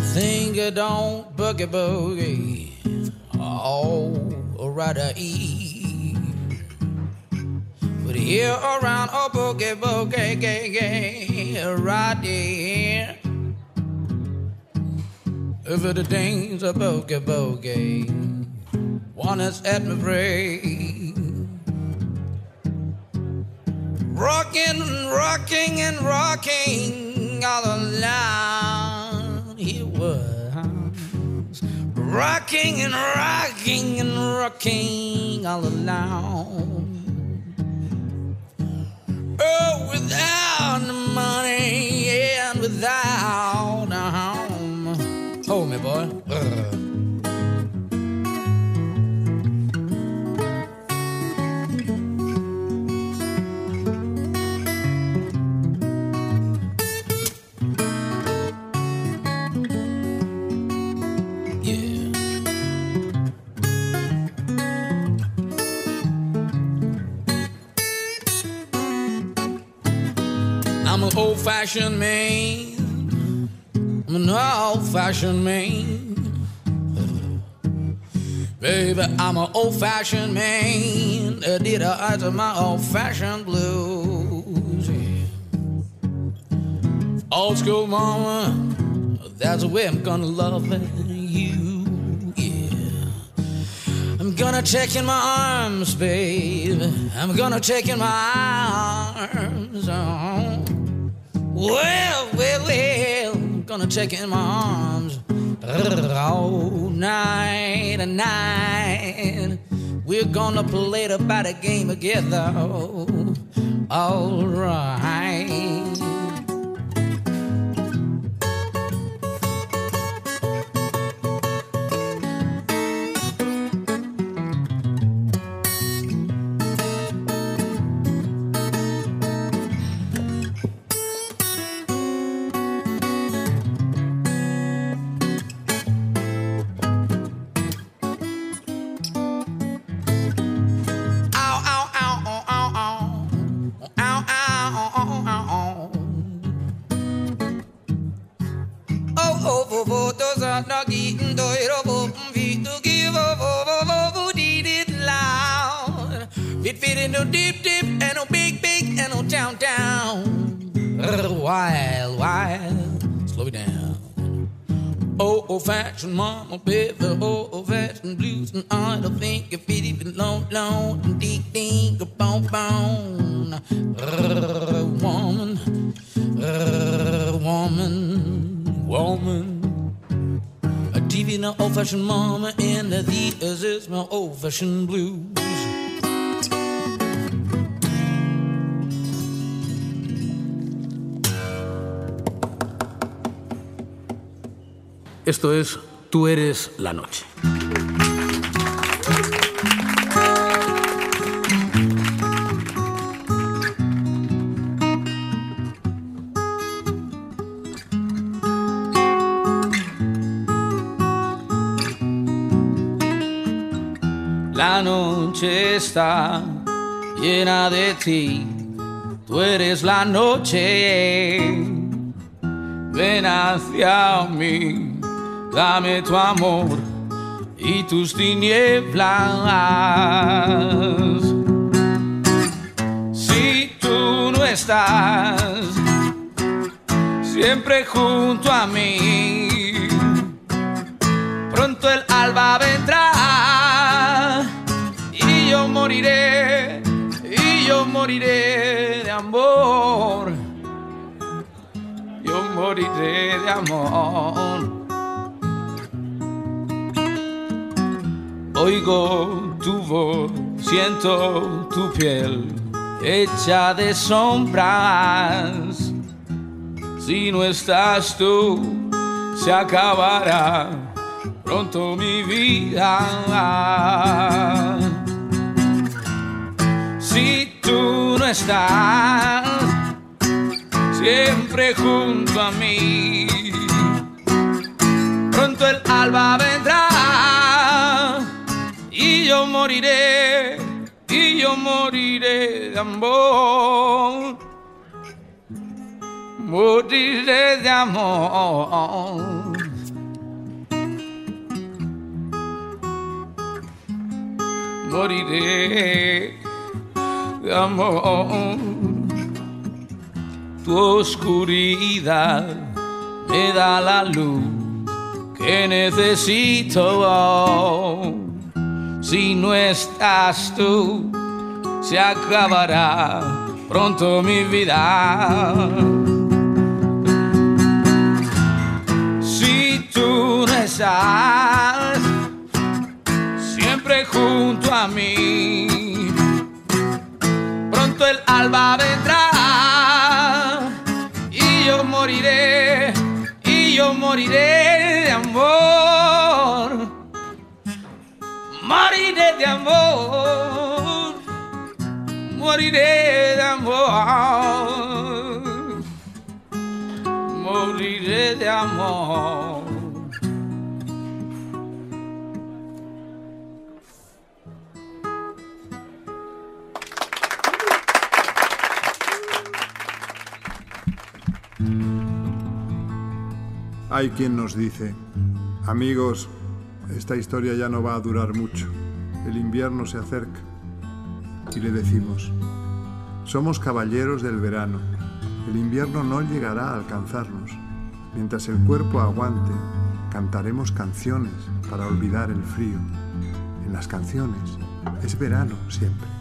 boogie don't boogie boogie. Oh, right eat. But here around a boogie boogie gay gay right there. Over the things a boogie boogie. One is at my brain. Rocking, rocking, and rocking and rocking and rocking all alone. Oh, without I'm an old fashioned man. I'm an old fashioned man. Baby, I'm an old fashioned man. I did I eyes of my old fashioned blues. Yeah. Old school mama, that's the way I'm gonna love you. Yeah. I'm gonna take in my arms, babe. I'm gonna take in my arms. Oh. Well, well, well, gonna take in my arms all night and night. We're gonna play the battle game together. All right. Loud. Fit, in no deep, deep, and no big, big, and no down, down. Wild, wild, slow it down. Old fashioned mama, baby, oh, old fashioned blues, and I don't think if it even long, long, and deep, deep, a bone, bone. Woman, woman, woman. A TV in old fashioned mama, and the these is my old fashioned blues. Esto es Tú eres la noche. La noche está llena de ti, tú eres la noche. Ven hacia mí, dame tu amor y tus tinieblas. Si tú no estás siempre junto a mí, pronto el alba vendrá y yo moriré, y yo moriré de amor. Yo moriré de amor. Oigo tu voz, siento tu piel hecha de sombras. Si no estás tú, se acabará pronto mi vida. Si tú no estás siempre junto a mí, pronto el alba vendrá yo moriré, y yo moriré de amor. Moriré de amor. Moriré de amor. Tu oscuridad me da la luz que necesito. Si no estás tú, se acabará pronto mi vida. Si tú no estás siempre junto a mí, pronto el alba vendrá y yo moriré, y yo moriré de amor, moriré de amor, moriré de amor. Hay quien nos dice, amigos, esta historia ya no va a durar mucho, el invierno se acerca. Y le decimos, somos caballeros del verano, el invierno no llegará a alcanzarnos. Mientras el cuerpo aguante, cantaremos canciones para olvidar el frío. En las canciones es verano siempre.